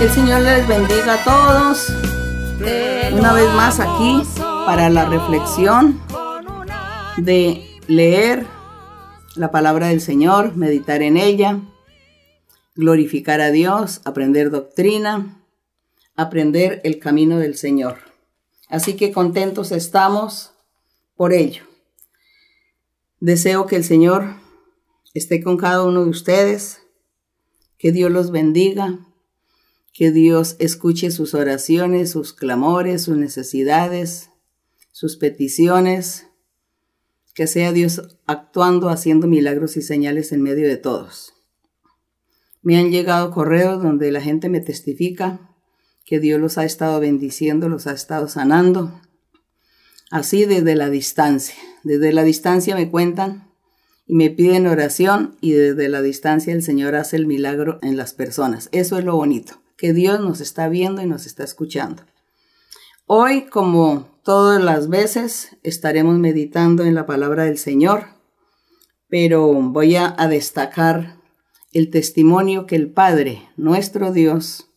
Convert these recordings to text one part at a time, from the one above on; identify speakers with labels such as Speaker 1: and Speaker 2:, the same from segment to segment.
Speaker 1: El Señor les bendiga a todos. Una vez más aquí para la reflexión de leer la palabra del Señor, meditar en ella, glorificar a Dios, aprender doctrina, aprender el camino del Señor. Así que contentos estamos por ello. Deseo que el Señor esté con cada uno de ustedes, que Dios los bendiga, que Dios escuche sus oraciones, sus clamores, sus necesidades, sus peticiones, que sea Dios actuando, haciendo milagros y señales en medio de todos. Me han llegado correos donde la gente me testifica que Dios los ha estado bendiciendo, los ha estado sanando, así desde la distancia. Desde la distancia me cuentan y me piden oración y desde la distancia el Señor hace el milagro en las personas. Eso es lo bonito que Dios nos está viendo y nos está escuchando. Hoy, como todas las veces, estaremos meditando en la palabra del Señor, pero voy a, destacar el testimonio que el Padre, nuestro Dios,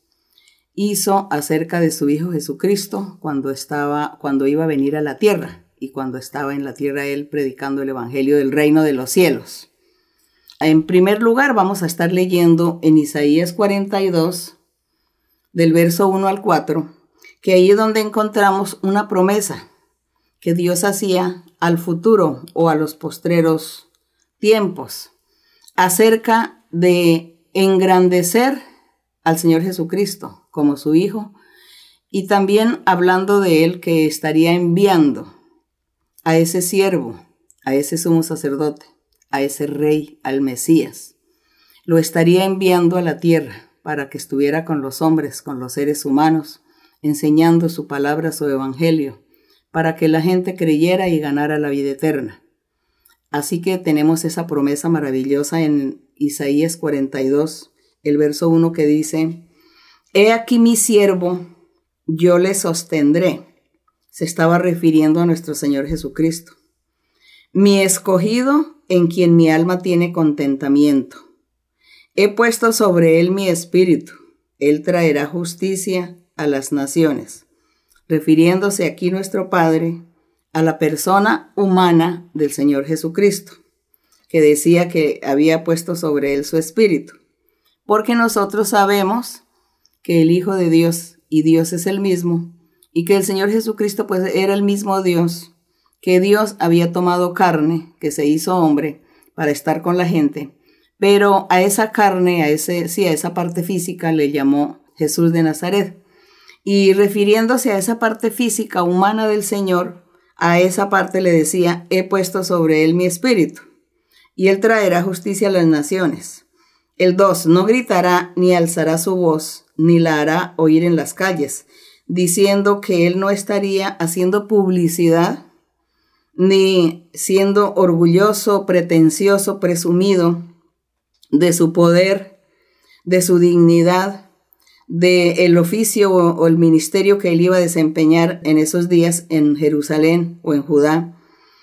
Speaker 1: hizo acerca de su Hijo Jesucristo cuando estaba, cuando iba a venir a la tierra y cuando estaba en la tierra él predicando el Evangelio del reino de los cielos. En primer lugar, vamos a estar leyendo en Isaías 42, del verso 1 al 4, que ahí es donde encontramos una promesa que Dios hacía al futuro o a los postreros tiempos acerca de engrandecer al Señor Jesucristo como su Hijo y también hablando de Él que estaría enviando a ese siervo, a ese sumo sacerdote, a ese rey, al Mesías. Lo estaría enviando a la tierra para que estuviera con los hombres, con los seres humanos, enseñando su palabra, su evangelio, para que la gente creyera y ganara la vida eterna. Así que tenemos esa promesa maravillosa en Isaías 42, el verso 1 que dice, He aquí mi siervo, yo le sostendré. Se estaba refiriendo a nuestro Señor Jesucristo. Mi escogido en quien mi alma tiene contentamiento. He puesto sobre él mi espíritu. Él traerá justicia a las naciones. Refiriéndose aquí nuestro Padre a la persona humana del Señor Jesucristo, que decía que había puesto sobre él su espíritu. Porque nosotros sabemos que el Hijo de Dios y Dios es el mismo, y que el Señor Jesucristo pues era el mismo Dios, que Dios había tomado carne, que se hizo hombre, para estar con la gente, pero a esa carne, a ese, sí, a esa parte física le llamó Jesús de Nazaret. Y refiriéndose a esa parte física humana del Señor, a esa parte le decía, he puesto sobre él mi espíritu, y él traerá justicia a las naciones. El 2, no gritará ni alzará su voz, ni la hará oír en las calles, diciendo que él no estaría haciendo publicidad, ni siendo orgulloso, pretencioso, presumido, de su poder, de su dignidad, del el oficio o, el ministerio que él iba a desempeñar en esos días en Jerusalén o en Judá,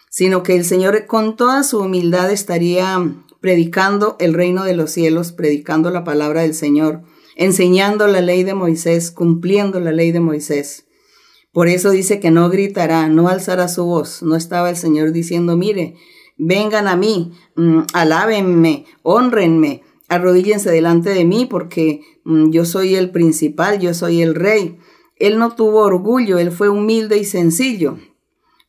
Speaker 1: sino que el Señor con toda su humildad estaría predicando el reino de los cielos, predicando la palabra del Señor, enseñando la ley de Moisés, cumpliendo la ley de Moisés. Por eso dice que no gritará, no alzará su voz. No estaba el Señor diciendo, mire, vengan a mí, mm, alábenme, honrenme, arrodíllense delante de mí porque mm, yo soy el principal, yo soy el rey. Él no tuvo orgullo, él fue humilde y sencillo.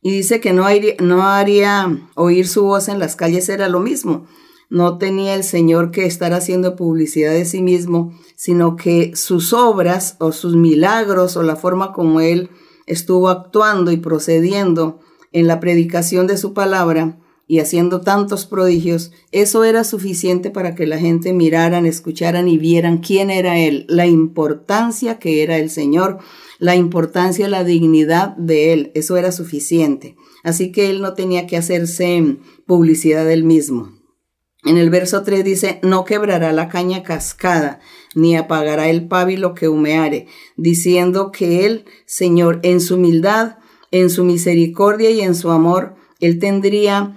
Speaker 1: Y dice que no haría, no haría oír su voz en las calles, era lo mismo. No tenía el Señor que estar haciendo publicidad de sí mismo, sino que sus obras o sus milagros o la forma como él estuvo actuando y procediendo en la predicación de su palabra y haciendo tantos prodigios, eso era suficiente para que la gente miraran, escucharan y vieran quién era Él, la importancia que era el Señor, la importancia, la dignidad de Él, eso era suficiente. Así que Él no tenía que hacerse publicidad del mismo. En el verso 3 dice, no quebrará la caña cascada, ni apagará el pábilo que humeare, diciendo que Él, Señor, en su humildad, en su misericordia y en su amor, Él tendría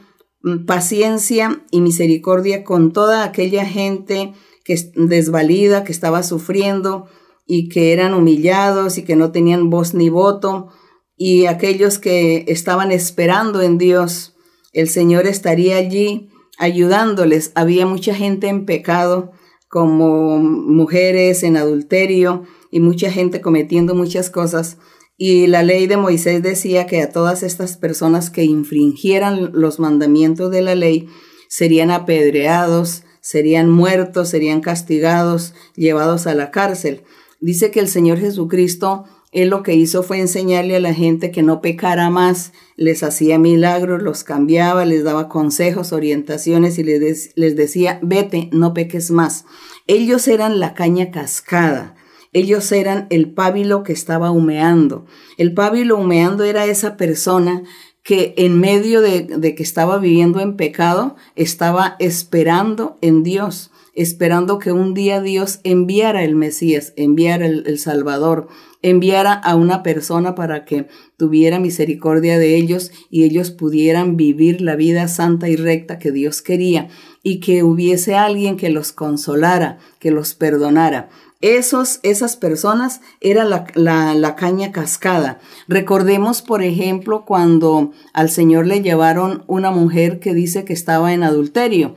Speaker 1: paciencia y misericordia con toda aquella gente que desvalida, que estaba sufriendo y que eran humillados y que no tenían voz ni voto, y aquellos que estaban esperando en Dios, el Señor estaría allí ayudándoles. Había mucha gente en pecado, como mujeres en adulterio y mucha gente cometiendo muchas cosas. Y la ley de Moisés decía que a todas estas personas que infringieran los mandamientos de la ley serían apedreados, serían muertos, serían castigados, llevados a la cárcel. Dice que el Señor Jesucristo, Él lo que hizo fue enseñarle a la gente que no pecara más, les hacía milagros, los cambiaba, les daba consejos, orientaciones y les, les decía, vete, no peques más. Ellos eran la caña cascada ellos eran el pábilo que estaba humeando. El pábilo humeando era esa persona que en medio de, que estaba viviendo en pecado, estaba esperando en Dios, esperando que un día Dios enviara el Mesías, enviara el, Salvador, enviara a una persona para que tuviera misericordia de ellos y ellos pudieran vivir la vida santa y recta que Dios quería y que hubiese alguien que los consolara, que los perdonara. Esos, esas personas era la, la, caña cascada. Recordemos, por ejemplo, cuando al Señor le llevaron una mujer que dice que estaba en adulterio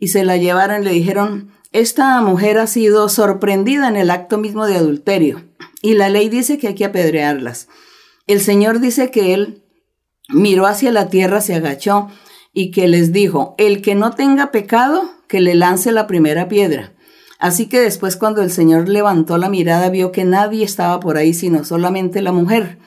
Speaker 1: y se la llevaron y le dijeron, esta mujer ha sido sorprendida en el acto mismo de adulterio y la ley dice que hay que apedrearlas. El Señor dice que él miró hacia la tierra, se agachó y que les dijo, el que no tenga pecado, que le lance la primera piedra. Así que después cuando el Señor levantó la mirada vio que nadie estaba por ahí sino solamente la mujer.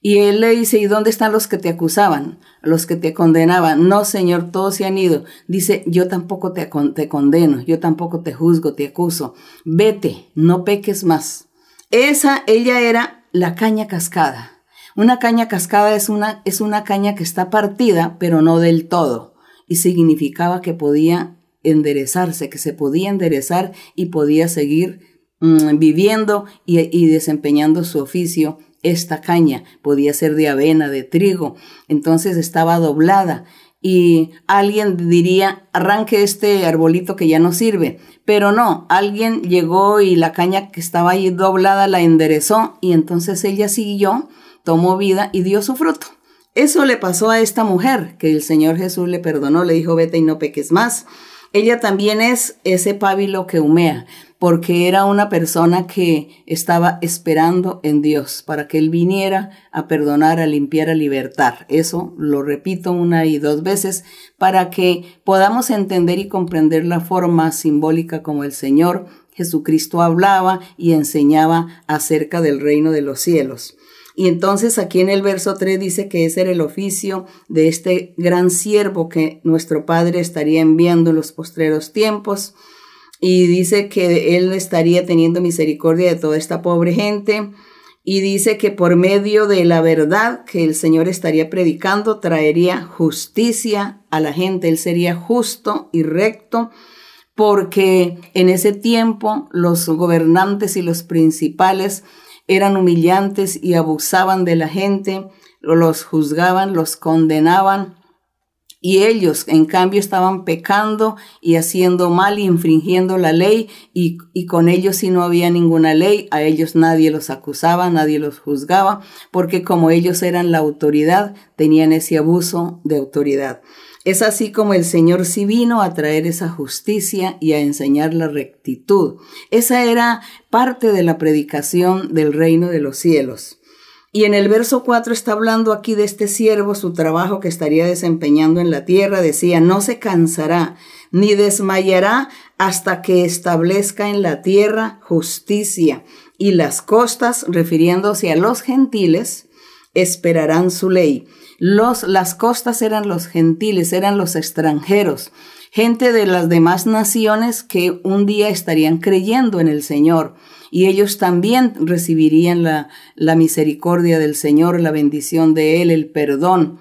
Speaker 1: Y él le dice, ¿y dónde están los que te acusaban? Los que te condenaban. No, Señor, todos se han ido. Dice, yo tampoco te, te condeno, yo tampoco te juzgo, te acuso. Vete, no peques más. Esa, ella era la caña cascada. Una caña cascada es una, es una caña que está partida, pero no del todo. Y significaba que podía enderezarse, que se podía enderezar y podía seguir mm, viviendo y, desempeñando su oficio. Esta caña podía ser de avena, de trigo, entonces estaba doblada y alguien diría, arranque este arbolito que ya no sirve. Pero no, alguien llegó y la caña que estaba ahí doblada la enderezó y entonces ella siguió, tomó vida y dio su fruto. Eso le pasó a esta mujer, que el Señor Jesús le perdonó, le dijo, vete y no peques más. Ella también es ese pábilo que humea, porque era una persona que estaba esperando en Dios para que Él viniera a perdonar, a limpiar, a libertar. Eso lo repito una y dos veces para que podamos entender y comprender la forma simbólica como el Señor Jesucristo hablaba y enseñaba acerca del reino de los cielos. Y entonces aquí en el verso 3 dice que ese era el oficio de este gran siervo que nuestro Padre estaría enviando en los postreros tiempos. Y dice que Él estaría teniendo misericordia de toda esta pobre gente. Y dice que por medio de la verdad que el Señor estaría predicando, traería justicia a la gente. Él sería justo y recto porque en ese tiempo los gobernantes y los principales eran humillantes y abusaban de la gente, los juzgaban, los condenaban. Y ellos, en cambio, estaban pecando y haciendo mal y infringiendo la ley, y, con ellos si no había ninguna ley, a ellos nadie los acusaba, nadie los juzgaba, porque como ellos eran la autoridad, tenían ese abuso de autoridad. Es así como el Señor sí vino a traer esa justicia y a enseñar la rectitud. Esa era parte de la predicación del reino de los cielos. Y en el verso 4 está hablando aquí de este siervo, su trabajo que estaría desempeñando en la tierra. Decía, no se cansará ni desmayará hasta que establezca en la tierra justicia. Y las costas, refiriéndose a los gentiles, esperarán su ley. Los, las costas eran los gentiles, eran los extranjeros, gente de las demás naciones que un día estarían creyendo en el Señor y ellos también recibirían la, la misericordia del Señor, la bendición de Él, el perdón.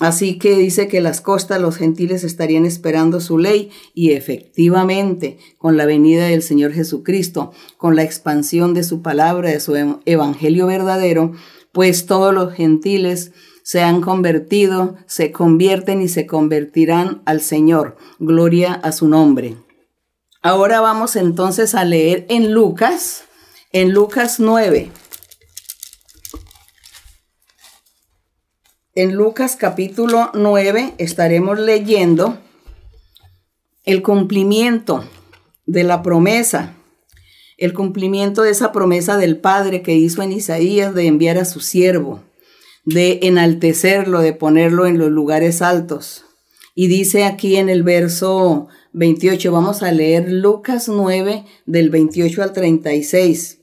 Speaker 1: Así que dice que las costas, los gentiles estarían esperando su ley y efectivamente con la venida del Señor Jesucristo, con la expansión de su palabra, de su evangelio verdadero, pues todos los gentiles se han convertido, se convierten y se convertirán al Señor. Gloria a su nombre. Ahora vamos entonces a leer en Lucas, En Lucas 9. En Lucas capítulo 9 estaremos leyendo el cumplimiento de la promesa, el cumplimiento de esa promesa del Padre que hizo en Isaías de enviar a su siervo, de enaltecerlo, de ponerlo en los lugares altos. Y dice aquí en el verso 28, vamos a leer Lucas 9 del 28 al 36.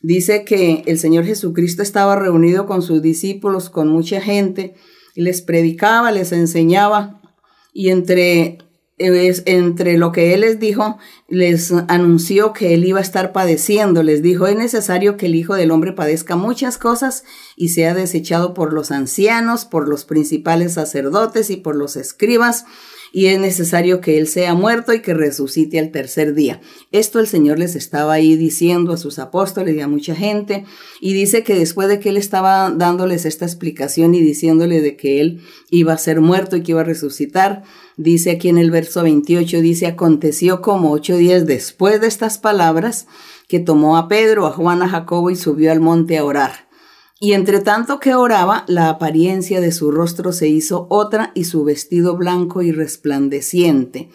Speaker 1: Dice que el Señor Jesucristo estaba reunido con sus discípulos, con mucha gente, y les predicaba, les enseñaba, y entre entre lo que él les dijo, les anunció que él iba a estar padeciendo. Les dijo, es necesario que el Hijo del Hombre padezca muchas cosas y sea desechado por los ancianos, por los principales sacerdotes y por los escribas y es necesario que Él sea muerto y que resucite al tercer día. Esto el Señor les estaba ahí diciendo a sus apóstoles y a mucha gente, y dice que después de que Él estaba dándoles esta explicación y diciéndole de que Él iba a ser muerto y que iba a resucitar, dice aquí en el verso 28, dice, aconteció como ocho días después de estas palabras, que tomó a Pedro, a Juan, a Jacobo y subió al monte a orar. Y entre tanto que oraba, la apariencia de su rostro se hizo otra y su vestido blanco y resplandeciente.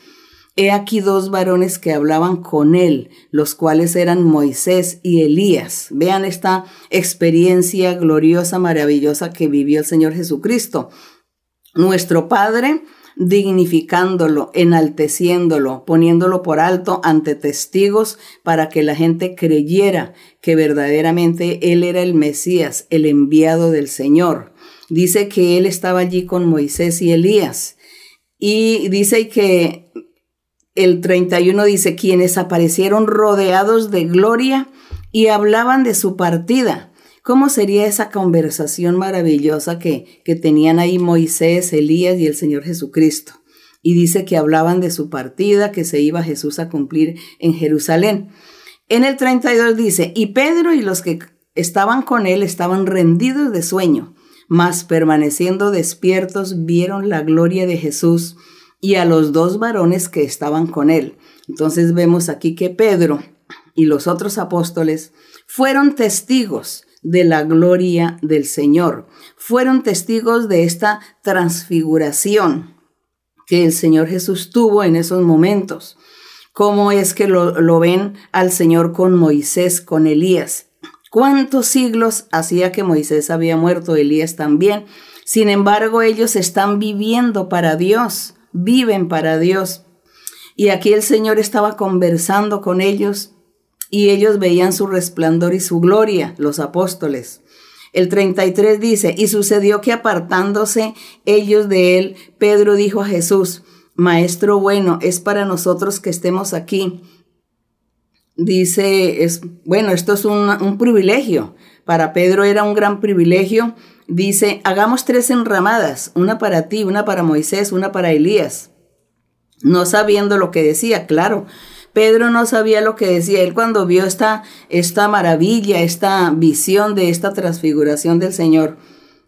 Speaker 1: He aquí dos varones que hablaban con él, los cuales eran Moisés y Elías. Vean esta experiencia gloriosa, maravillosa que vivió el Señor Jesucristo. Nuestro Padre dignificándolo, enalteciéndolo, poniéndolo por alto ante testigos para que la gente creyera que verdaderamente Él era el Mesías, el enviado del Señor. Dice que Él estaba allí con Moisés y Elías. Y dice que el 31 dice, quienes aparecieron rodeados de gloria y hablaban de su partida ¿Cómo sería esa conversación maravillosa que, que tenían ahí Moisés, Elías y el Señor Jesucristo? Y dice que hablaban de su partida, que se iba Jesús a cumplir en Jerusalén. En el 32 dice, y Pedro y los que estaban con él estaban rendidos de sueño, mas permaneciendo despiertos vieron la gloria de Jesús y a los dos varones que estaban con él. Entonces vemos aquí que Pedro y los otros apóstoles fueron testigos de la gloria del Señor. Fueron testigos de esta transfiguración que el Señor Jesús tuvo en esos momentos. ¿Cómo es que lo, ven al Señor con Moisés, con Elías? ¿Cuántos siglos hacía que Moisés había muerto, Elías también? Sin embargo, ellos están viviendo para Dios, viven para Dios. Y aquí el Señor estaba conversando con ellos y ellos veían su resplandor y su gloria, los apóstoles. El 33 dice, y sucedió que apartándose ellos de él, Pedro dijo a Jesús, Maestro bueno, es para nosotros que estemos aquí. Dice, es, bueno, esto es un, un privilegio. Para Pedro era un gran privilegio. Dice, hagamos tres enramadas, una para ti, una para Moisés, una para Elías. No sabiendo lo que decía, claro, Pedro no sabía lo que decía. Él cuando vio esta, esta maravilla, esta visión de esta transfiguración del Señor,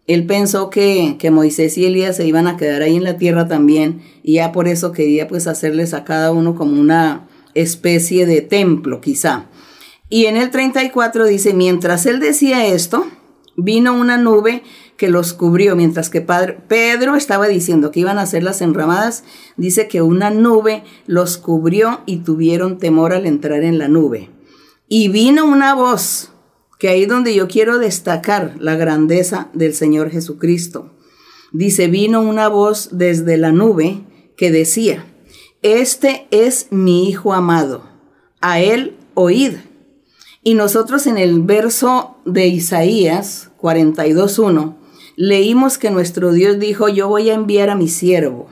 Speaker 1: él pensó que, que, Moisés y Elías se iban a quedar ahí en la tierra también y ya por eso quería pues hacerles a cada uno como una especie de templo quizá. Y en el 34 dice, mientras él decía esto, vino una nube que los cubrió, mientras que padre, Pedro estaba diciendo que iban a hacer las enramadas, dice que una nube los cubrió y tuvieron temor al entrar en la nube. Y vino una voz, que ahí donde yo quiero destacar la grandeza del Señor Jesucristo. Dice, vino una voz desde la nube que decía, este es mi Hijo amado, a él oíd. Y nosotros en el verso de Isaías 42.1 leímos que nuestro Dios dijo, yo voy a enviar a mi siervo.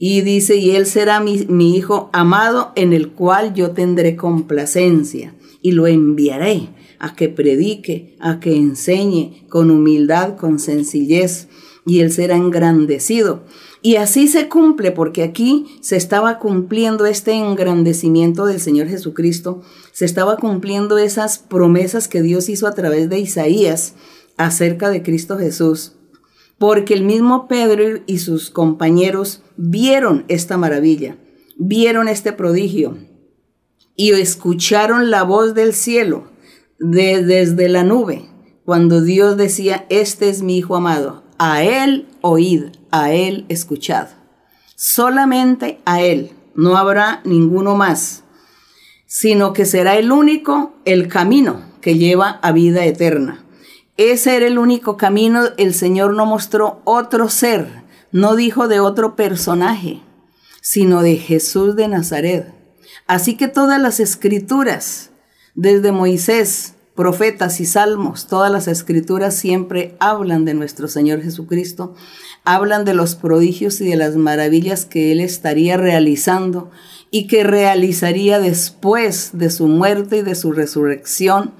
Speaker 1: Y dice, y él será mi, mi, hijo amado en el cual yo tendré complacencia y lo enviaré a que predique, a que enseñe con humildad, con sencillez, y él será engrandecido. Y así se cumple, porque aquí se estaba cumpliendo este engrandecimiento del Señor Jesucristo, se estaba cumpliendo esas promesas que Dios hizo a través de Isaías, acerca de Cristo Jesús, porque el mismo Pedro y sus compañeros vieron esta maravilla, vieron este prodigio y escucharon la voz del cielo desde la nube, cuando Dios decía, este es mi Hijo amado, a Él oíd, a Él escuchad. Solamente a Él, no habrá ninguno más, sino que será el único, el camino que lleva a vida eterna. Ese era el único camino, el Señor no mostró otro ser, no dijo de otro personaje, sino de Jesús de Nazaret. Así que todas las escrituras, desde Moisés, profetas y salmos, todas las escrituras siempre hablan de nuestro Señor Jesucristo, hablan de los prodigios y de las maravillas que Él estaría realizando y que realizaría después de su muerte y de su resurrección.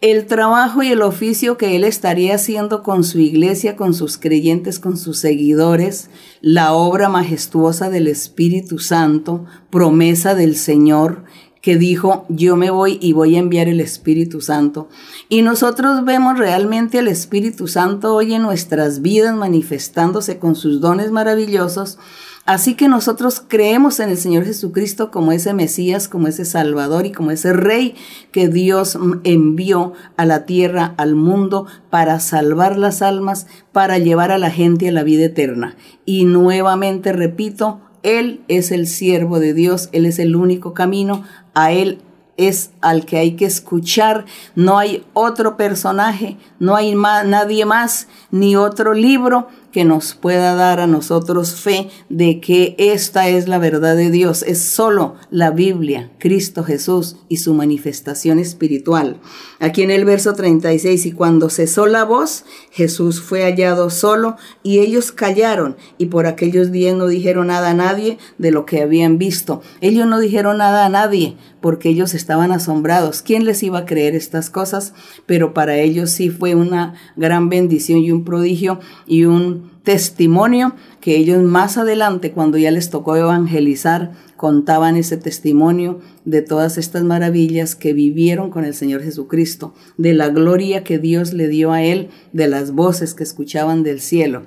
Speaker 1: El trabajo y el oficio que Él estaría haciendo con su iglesia, con sus creyentes, con sus seguidores, la obra majestuosa del Espíritu Santo, promesa del Señor, que dijo, yo me voy y voy a enviar el Espíritu Santo. Y nosotros vemos realmente al Espíritu Santo hoy en nuestras vidas manifestándose con sus dones maravillosos Así que nosotros creemos en el Señor Jesucristo como ese Mesías, como ese Salvador y como ese Rey que Dios envió a la tierra, al mundo, para salvar las almas, para llevar a la gente a la vida eterna. Y nuevamente repito, Él es el siervo de Dios, Él es el único camino, a Él es al que hay que escuchar, no hay otro personaje, no hay nadie más, ni otro libro que nos pueda dar a nosotros fe de que esta es la verdad de Dios. Es solo la Biblia, Cristo Jesús y su manifestación espiritual. Aquí en el verso 36, y cuando cesó la voz, Jesús fue hallado solo y ellos callaron y por aquellos días no dijeron nada a nadie de lo que habían visto. Ellos no dijeron nada a nadie porque ellos estaban asombrados. ¿Quién les iba a creer estas cosas? Pero para ellos sí fue una gran bendición y un prodigio y un testimonio que ellos más adelante, cuando ya les tocó evangelizar, contaban ese testimonio de todas estas maravillas que vivieron con el Señor Jesucristo, de la gloria que Dios le dio a él, de las voces que escuchaban del cielo.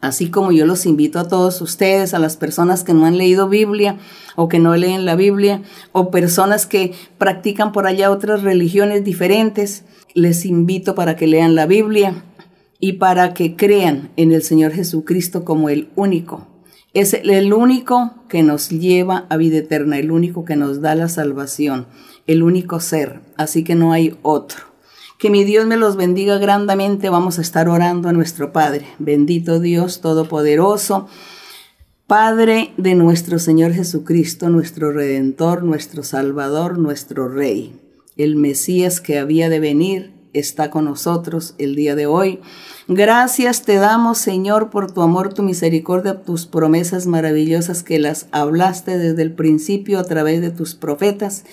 Speaker 1: Así como yo los invito a todos ustedes, a las personas que no han leído Biblia o que no leen la Biblia, o personas que practican por allá otras religiones diferentes, les invito para que lean la Biblia, y para que crean en el Señor Jesucristo como el único. Es el único que nos lleva a vida eterna, el único que nos da la salvación, el único ser, así que no hay otro. Que mi Dios me los bendiga grandemente. Vamos a estar orando a nuestro Padre. Bendito Dios Todopoderoso, Padre de nuestro Señor Jesucristo, nuestro Redentor, nuestro Salvador, nuestro Rey, el Mesías que había de venir está con nosotros el día de hoy. Gracias te damos, Señor, por tu amor, tu misericordia, tus promesas maravillosas que las hablaste desde el principio a través de tus profetas.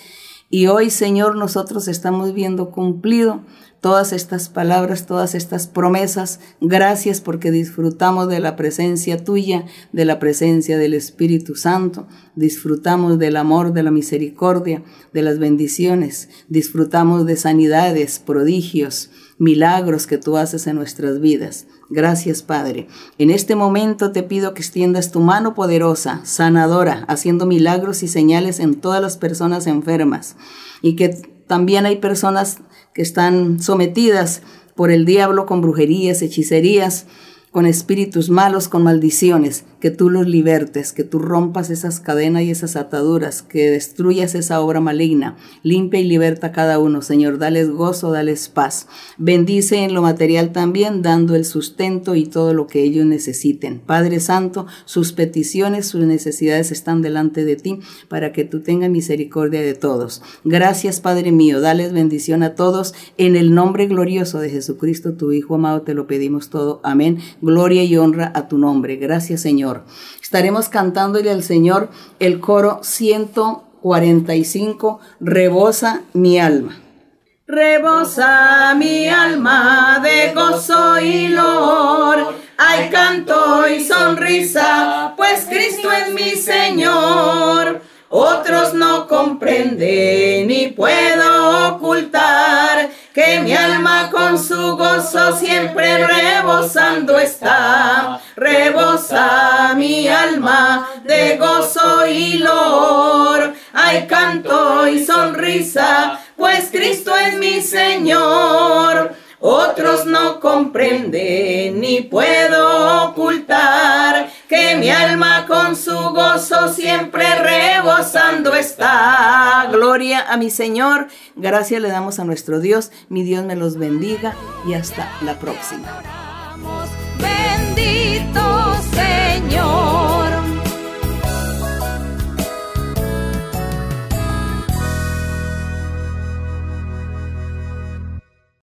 Speaker 1: Y hoy, Señor, nosotros estamos viendo cumplido todas estas palabras, todas estas promesas. Gracias porque disfrutamos de la presencia tuya, de la presencia del Espíritu Santo. Disfrutamos del amor, de la misericordia, de las bendiciones. Disfrutamos de sanidades, prodigios, milagros que tú haces en nuestras vidas. Gracias, Padre. En este momento te pido que extiendas tu mano poderosa, sanadora, haciendo milagros y señales en todas las personas enfermas. Y que también hay personas que están sometidas por el diablo con brujerías, hechicerías, con espíritus malos, con maldiciones, que tú los libertes, que tú rompas esas cadenas y esas ataduras, que destruyas esa obra maligna, limpia y liberta a cada uno, Señor, dales gozo, dales paz. Bendice en lo material también, dando el sustento y todo lo que ellos necesiten. Padre Santo, sus peticiones, sus necesidades están delante de ti para que tú tengas misericordia de todos. Gracias, Padre mío, dales bendición a todos. En el nombre glorioso de Jesucristo, tu Hijo amado, te lo pedimos todo. Amén gloria y honra a tu nombre. Gracias Estaremos cantándole al Señor el coro 145, Rebosa mi alma. Rebosa mi alma de gozo y lor. Hay canto y sonrisa, pues Cristo es mi Señor. Otros no comprenden ni puedo ocultar que mi alma con su gozo siempre rebosando está. Rebosa mi alma de gozo y lor. Hay canto y sonrisa pues Cristo es mi Señor. Otros no comprenden ni puedo ocultar que mi alma con su gozo siempre rebosando está. Gloria a mi Señor. Gracias le damos a nuestro Dios. Mi Dios me los bendiga y hasta la próxima.